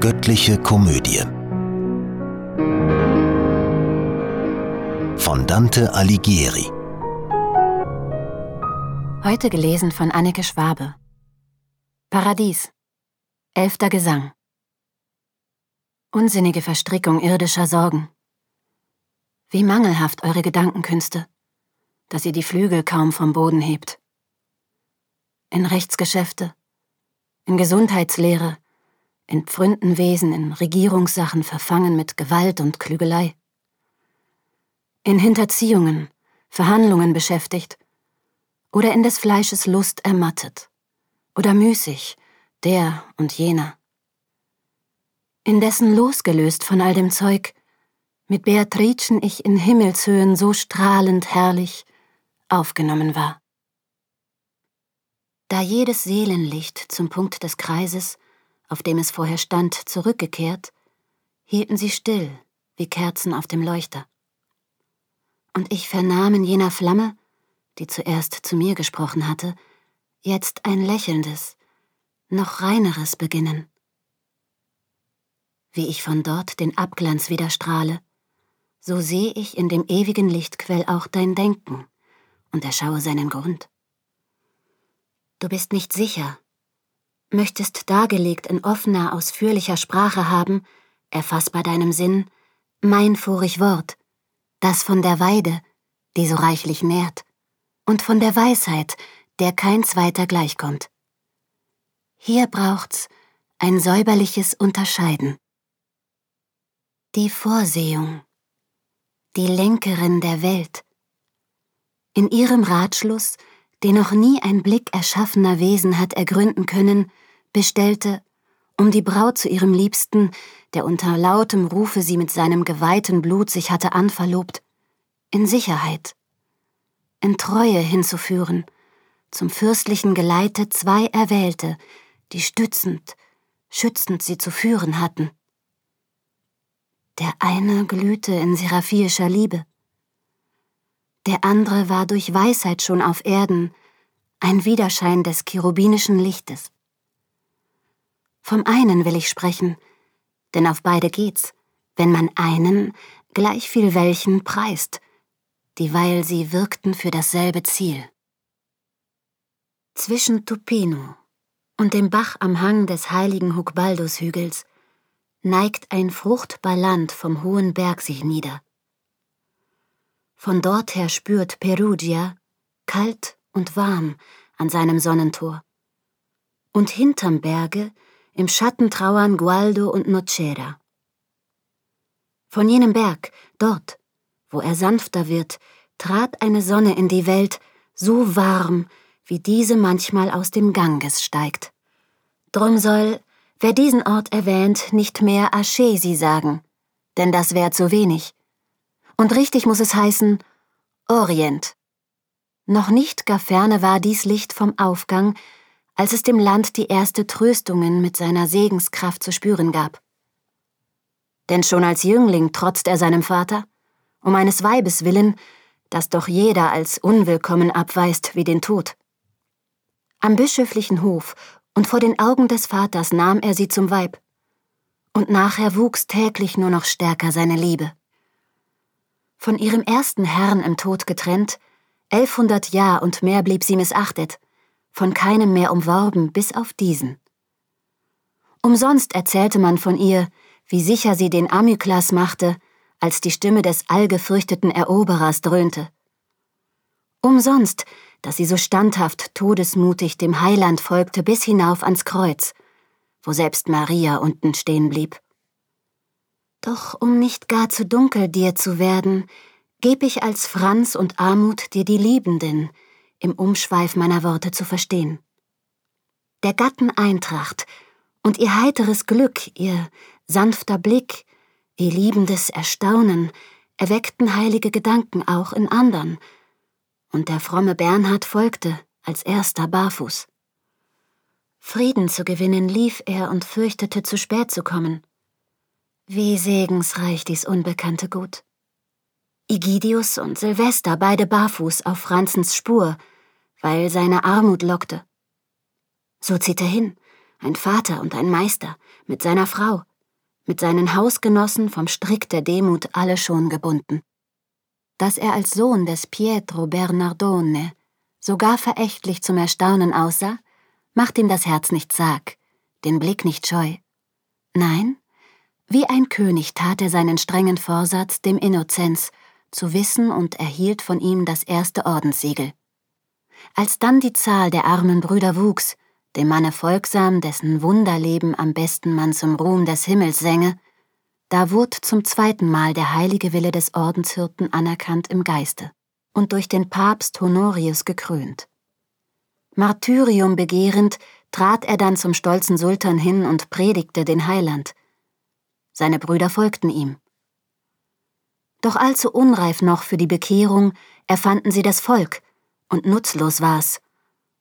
Göttliche Komödie. Von Dante Alighieri. Heute gelesen von Anneke Schwabe. Paradies. Elfter Gesang. Unsinnige Verstrickung irdischer Sorgen. Wie mangelhaft eure Gedankenkünste, dass ihr die Flügel kaum vom Boden hebt. In Rechtsgeschäfte, in Gesundheitslehre, in Pfründenwesen, in Regierungssachen verfangen mit Gewalt und Klügelei. In Hinterziehungen, Verhandlungen beschäftigt oder in des Fleisches Lust ermattet oder müßig, der und jener. Indessen losgelöst von all dem Zeug, mit Beatricen ich in Himmelshöhen so strahlend herrlich aufgenommen war. Da jedes Seelenlicht zum Punkt des Kreises, auf dem es vorher stand, zurückgekehrt, hielten sie still wie Kerzen auf dem Leuchter. Und ich vernahm in jener Flamme, die zuerst zu mir gesprochen hatte, jetzt ein lächelndes, noch reineres Beginnen. Wie ich von dort den Abglanz wieder strahle, so seh ich in dem ewigen Lichtquell auch dein Denken und erschaue seinen Grund. Du bist nicht sicher, möchtest dargelegt in offener, ausführlicher Sprache haben, erfassbar deinem Sinn, mein vorig Wort, das von der Weide, die so reichlich nährt, und von der Weisheit, der kein zweiter gleichkommt. Hier braucht's ein säuberliches Unterscheiden. Die Vorsehung, die Lenkerin der Welt. In ihrem Ratschluss den noch nie ein Blick erschaffener Wesen hat ergründen können, bestellte, um die Braut zu ihrem Liebsten, der unter lautem Rufe sie mit seinem geweihten Blut sich hatte anverlobt, in Sicherheit, in Treue hinzuführen, zum fürstlichen Geleite zwei Erwählte, die stützend, schützend sie zu führen hatten. Der eine glühte in seraphiischer Liebe, der andere war durch Weisheit schon auf Erden, ein Widerschein des cherubinischen Lichtes. Vom einen will ich sprechen, denn auf beide geht's, wenn man einen, gleich viel welchen, preist, dieweil sie wirkten für dasselbe Ziel. Zwischen Tupino und dem Bach am Hang des heiligen Hukbaldus-Hügels neigt ein fruchtbar Land vom hohen Berg sich nieder. Von dort her spürt Perugia, kalt und warm, an seinem Sonnentor. Und hinterm Berge, im Schatten trauern Gualdo und Nocera. Von jenem Berg, dort, wo er sanfter wird, trat eine Sonne in die Welt, so warm, wie diese manchmal aus dem Ganges steigt. Drum soll, wer diesen Ort erwähnt, nicht mehr Aschesi sagen, denn das wär zu wenig. Und richtig muss es heißen Orient. Noch nicht gar ferne war dies Licht vom Aufgang, als es dem Land die erste Tröstungen mit seiner Segenskraft zu spüren gab. Denn schon als Jüngling trotzt er seinem Vater, um eines Weibes willen, das doch jeder als unwillkommen abweist wie den Tod. Am bischöflichen Hof und vor den Augen des Vaters nahm er sie zum Weib, und nachher wuchs täglich nur noch stärker seine Liebe von ihrem ersten Herrn im Tod getrennt, elfhundert Jahr und mehr blieb sie missachtet, von keinem mehr umworben bis auf diesen. Umsonst erzählte man von ihr, wie sicher sie den Amyklas machte, als die Stimme des allgefürchteten Eroberers dröhnte. Umsonst, dass sie so standhaft todesmutig dem Heiland folgte bis hinauf ans Kreuz, wo selbst Maria unten stehen blieb. Doch um nicht gar zu dunkel dir zu werden, geb ich als Franz und Armut dir die Liebenden, im Umschweif meiner Worte zu verstehen. Der Gatten Eintracht und ihr heiteres Glück, ihr sanfter Blick, ihr liebendes Erstaunen erweckten heilige Gedanken auch in andern, und der fromme Bernhard folgte als erster barfuß. Frieden zu gewinnen lief er und fürchtete zu spät zu kommen. Wie segensreich dies unbekannte Gut. Igidius und Silvester beide barfuß auf Franzens Spur, weil seine Armut lockte. So zieht er hin, ein Vater und ein Meister, mit seiner Frau, mit seinen Hausgenossen vom Strick der Demut alle schon gebunden. Dass er als Sohn des Pietro Bernardone sogar verächtlich zum Erstaunen aussah, macht ihm das Herz nicht sag, den Blick nicht scheu. Nein, wie ein König tat er seinen strengen Vorsatz dem Innozenz, zu wissen und erhielt von ihm das erste Ordenssiegel. Als dann die Zahl der armen Brüder wuchs, dem Manne folgsam, dessen Wunderleben am besten man zum Ruhm des Himmels sänge, da wurd zum zweiten Mal der heilige Wille des Ordenshirten anerkannt im Geiste und durch den Papst Honorius gekrönt. Martyrium begehrend, trat er dann zum stolzen Sultan hin und predigte den Heiland. Seine Brüder folgten ihm. Doch allzu unreif noch für die Bekehrung erfanden sie das Volk, und nutzlos war's,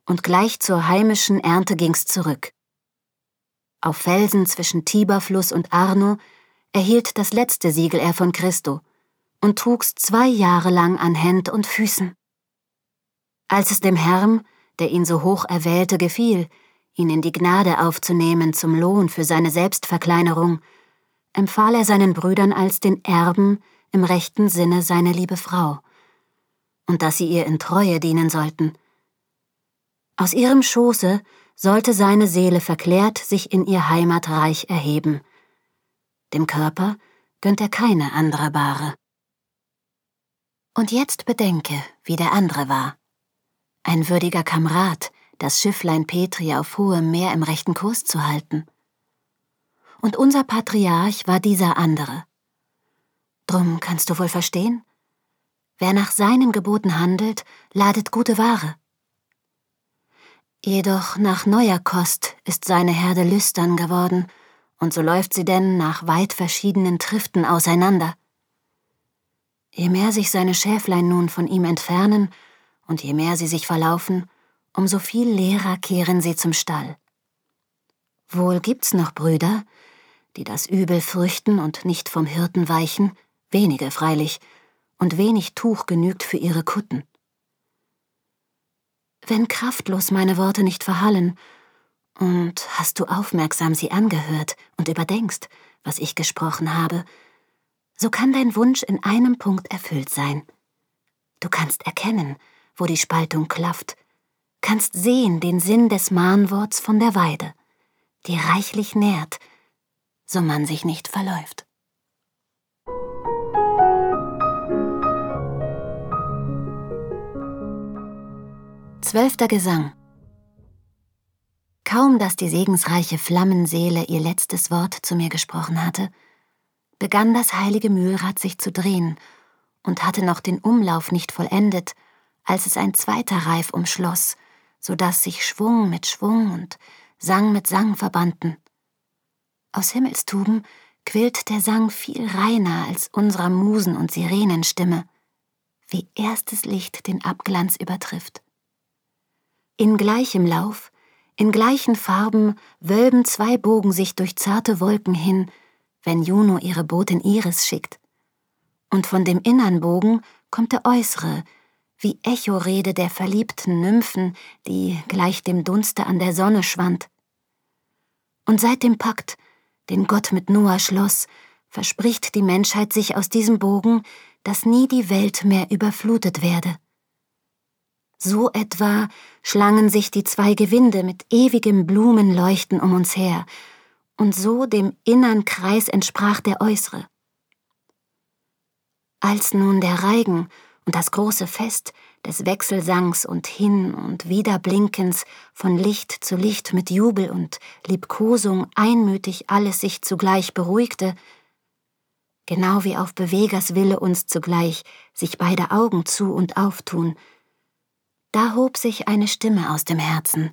und gleich zur heimischen Ernte ging's zurück. Auf Felsen zwischen Tiberfluss und Arno erhielt das letzte Siegel er von Christo und trug's zwei Jahre lang an Händ und Füßen. Als es dem Herrn, der ihn so hoch erwählte, gefiel, ihn in die Gnade aufzunehmen zum Lohn für seine Selbstverkleinerung, empfahl er seinen Brüdern als den Erben im rechten Sinne seine liebe Frau, und dass sie ihr in Treue dienen sollten. Aus ihrem Schoße sollte seine Seele verklärt sich in ihr Heimatreich erheben. Dem Körper gönnt er keine andere Bahre. Und jetzt bedenke, wie der andere war. Ein würdiger Kamerad, das Schifflein Petri auf hohem Meer im rechten Kurs zu halten. Und unser Patriarch war dieser andere. Drum kannst du wohl verstehen? Wer nach seinen Geboten handelt, ladet gute Ware. Jedoch nach neuer Kost ist seine Herde lüstern geworden, und so läuft sie denn nach weit verschiedenen Triften auseinander. Je mehr sich seine Schäflein nun von ihm entfernen, und je mehr sie sich verlaufen, umso viel leerer kehren sie zum Stall. Wohl gibt's noch Brüder, die das Übel fürchten und nicht vom Hirten weichen, wenige freilich, und wenig Tuch genügt für ihre Kutten. Wenn kraftlos meine Worte nicht verhallen, und hast du aufmerksam sie angehört und überdenkst, was ich gesprochen habe, so kann dein Wunsch in einem Punkt erfüllt sein. Du kannst erkennen, wo die Spaltung klafft, kannst sehen den Sinn des Mahnworts von der Weide, die reichlich nährt, so man sich nicht verläuft. Zwölfter Gesang Kaum dass die segensreiche Flammenseele ihr letztes Wort zu mir gesprochen hatte, begann das heilige Mühlrad sich zu drehen und hatte noch den Umlauf nicht vollendet, als es ein zweiter Reif umschloss, so dass sich Schwung mit Schwung und Sang mit Sang verbanden. Aus Himmelstuben quillt der Sang viel reiner als unserer Musen- und Sirenenstimme, wie erstes Licht den Abglanz übertrifft. In gleichem Lauf, in gleichen Farben wölben zwei Bogen sich durch zarte Wolken hin, wenn Juno ihre Botin Iris schickt. Und von dem innern Bogen kommt der äußere, wie Echorede der verliebten Nymphen, die gleich dem Dunste an der Sonne schwand. Und seit dem Pakt, den Gott mit Noah schloss, verspricht die Menschheit sich aus diesem Bogen, dass nie die Welt mehr überflutet werde. So etwa schlangen sich die zwei Gewinde mit ewigem Blumenleuchten um uns her, und so dem innern Kreis entsprach der äußere. Als nun der Reigen und das große Fest des Wechselsangs und Hin- und Wiederblinkens von Licht zu Licht mit Jubel und Liebkosung einmütig alles sich zugleich beruhigte, genau wie auf Bewegers Wille uns zugleich sich beide Augen zu und auftun, da hob sich eine Stimme aus dem Herzen,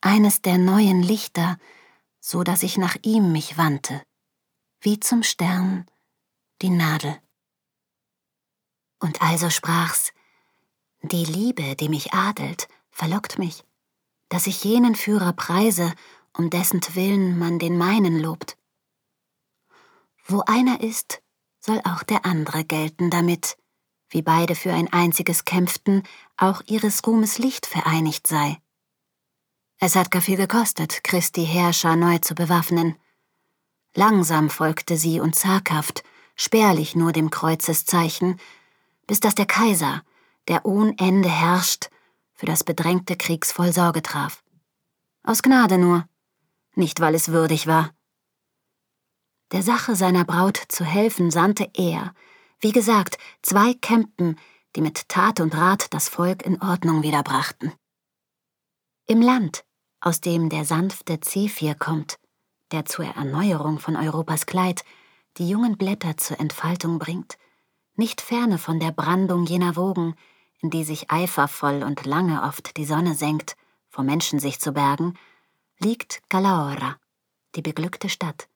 eines der neuen Lichter, so dass ich nach ihm mich wandte, wie zum Stern die Nadel. Und also sprach's, die Liebe, die mich adelt, verlockt mich, dass ich jenen Führer preise, um dessentwillen man den meinen lobt. Wo einer ist, soll auch der andere gelten damit, wie beide für ein einziges kämpften, auch ihres Ruhmes Licht vereinigt sei. Es hat gar viel gekostet, Christi Herrscher neu zu bewaffnen. Langsam folgte sie und zaghaft, spärlich nur dem Kreuzeszeichen, bis dass der Kaiser, der ohn Ende herrscht, für das bedrängte Kriegsvoll Sorge traf. Aus Gnade nur, nicht weil es würdig war. Der Sache seiner Braut zu helfen sandte er, wie gesagt, zwei Kämpen, die mit Tat und Rat das Volk in Ordnung wiederbrachten. Im Land, aus dem der sanfte Zephyr kommt, der zur Erneuerung von Europas Kleid die jungen Blätter zur Entfaltung bringt, nicht ferne von der Brandung jener Wogen, in die sich eifervoll und lange oft die Sonne senkt, vor Menschen sich zu bergen, liegt Galaora, die beglückte Stadt,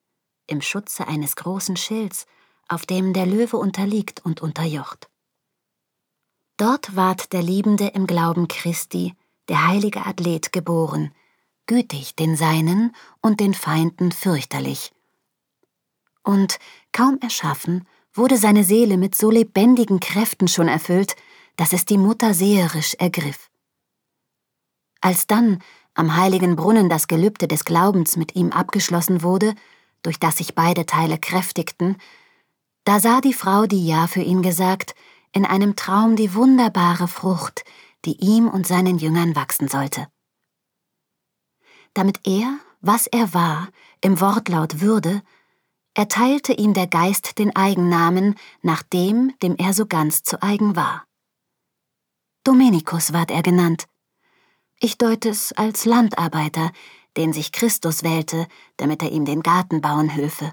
im Schutze eines großen Schilds, auf dem der Löwe unterliegt und unterjocht. Dort ward der Liebende im Glauben Christi, der heilige Athlet, geboren, gütig den Seinen und den Feinden fürchterlich. Und, kaum erschaffen, wurde seine Seele mit so lebendigen Kräften schon erfüllt, dass es die Mutter seherisch ergriff. Als dann am heiligen Brunnen das Gelübde des Glaubens mit ihm abgeschlossen wurde, durch das sich beide Teile kräftigten, da sah die Frau, die Ja für ihn gesagt, in einem Traum die wunderbare Frucht, die ihm und seinen Jüngern wachsen sollte. Damit er, was er war, im Wortlaut würde, erteilte ihm der Geist den Eigennamen nach dem, dem er so ganz zu eigen war. Dominikus ward er genannt. Ich deute es als Landarbeiter, den sich Christus wählte, damit er ihm den Garten bauen hülfe.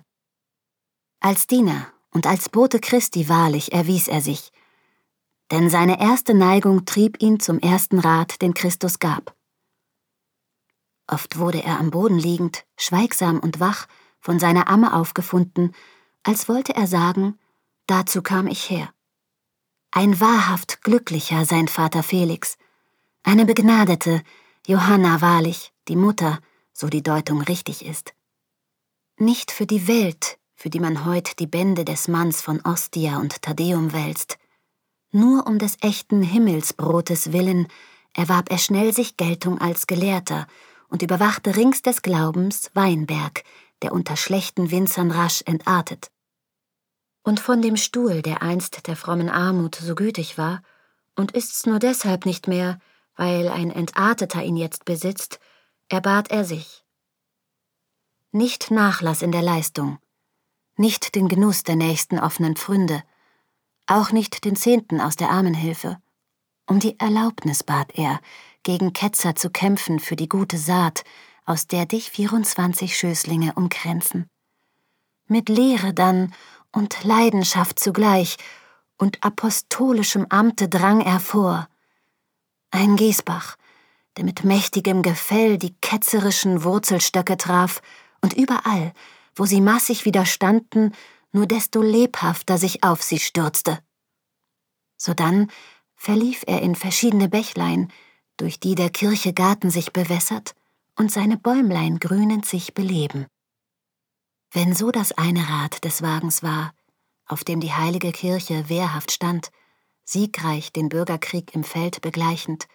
Als Diener und als Bote Christi wahrlich erwies er sich, denn seine erste Neigung trieb ihn zum ersten Rat, den Christus gab. Oft wurde er am Boden liegend, schweigsam und wach, von seiner Amme aufgefunden, als wollte er sagen, dazu kam ich her. Ein wahrhaft glücklicher sein Vater Felix, eine begnadete, Johanna wahrlich, die Mutter, so die Deutung richtig ist. Nicht für die Welt, für die man heut die Bände des Manns von Ostia und Thaddäum wälzt, nur um des echten Himmelsbrotes willen erwarb er schnell sich Geltung als Gelehrter und überwachte rings des Glaubens Weinberg, der unter schlechten Winzern rasch entartet. Und von dem Stuhl, der einst der frommen Armut so gütig war, und ist's nur deshalb nicht mehr, weil ein Entarteter ihn jetzt besitzt, erbat er sich. Nicht Nachlass in der Leistung, nicht den Genuss der nächsten offenen Pfründe, auch nicht den Zehnten aus der Armenhilfe. Um die Erlaubnis bat er, gegen Ketzer zu kämpfen für die gute Saat, aus der dich 24 Schößlinge umkränzen. Mit Lehre dann und Leidenschaft zugleich und apostolischem Amte drang er vor. Ein Giesbach, der mit mächtigem Gefell die ketzerischen Wurzelstöcke traf und überall, wo sie massig widerstanden, nur desto lebhafter sich auf sie stürzte. Sodann verlief er in verschiedene Bächlein, durch die der Kirche Garten sich bewässert und seine Bäumlein grünend sich beleben. Wenn so das eine Rad des Wagens war, auf dem die heilige Kirche wehrhaft stand, siegreich den Bürgerkrieg im Feld begleichend,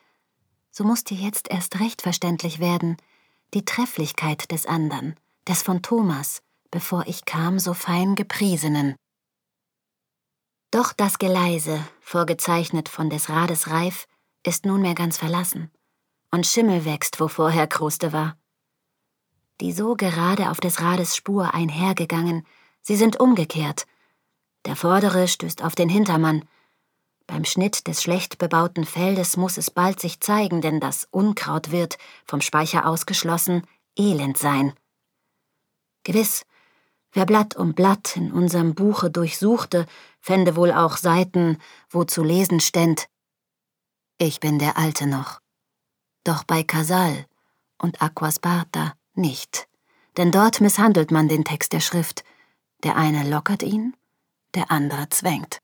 so musste jetzt erst recht verständlich werden die Trefflichkeit des andern, des von Thomas, bevor ich kam, so fein gepriesenen. Doch das Geleise, vorgezeichnet von des Rades Reif, ist nunmehr ganz verlassen und Schimmel wächst, wo vorher Kruste war. Die so gerade auf des Rades Spur einhergegangen, sie sind umgekehrt. Der Vordere stößt auf den Hintermann. Beim Schnitt des schlecht bebauten Feldes muss es bald sich zeigen, denn das Unkraut wird, vom Speicher ausgeschlossen, elend sein. Gewiss, wer Blatt um Blatt in unserem Buche durchsuchte, fände wohl auch Seiten, wo zu lesen ständ. Ich bin der Alte noch doch bei Casal und Aquasparta nicht, denn dort misshandelt man den Text der Schrift, der eine lockert ihn, der andere zwängt.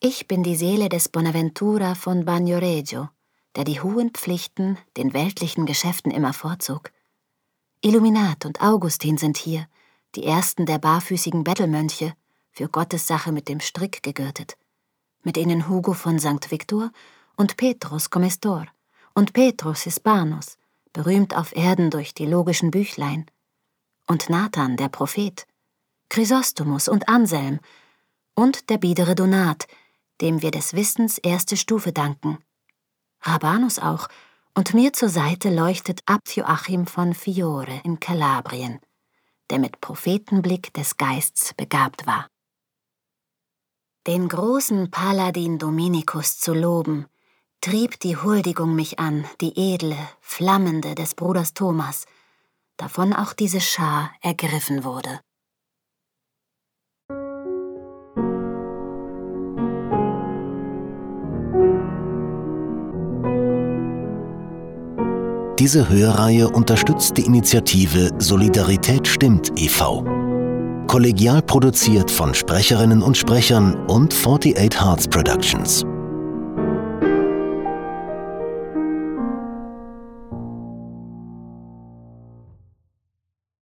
Ich bin die Seele des Bonaventura von Bagnoregio, der die hohen Pflichten den weltlichen Geschäften immer vorzog. Illuminat und Augustin sind hier, die ersten der barfüßigen Bettelmönche, für Gottes Sache mit dem Strick gegürtet, mit ihnen Hugo von St. Victor und Petrus Comestor, und Petrus Hispanus, berühmt auf Erden durch die logischen Büchlein, und Nathan, der Prophet, Chrysostomus und Anselm und der biedere Donat, dem wir des Wissens erste Stufe danken. Rabanus auch, und mir zur Seite leuchtet Abt Joachim von Fiore in Kalabrien, der mit Prophetenblick des Geists begabt war. Den großen Paladin Dominikus zu loben, trieb die Huldigung mich an, die edle, flammende des Bruders Thomas, davon auch diese Schar ergriffen wurde. Diese Hörreihe unterstützt die Initiative Solidarität stimmt e.V. Kollegial produziert von Sprecherinnen und Sprechern und 48 Hearts Productions.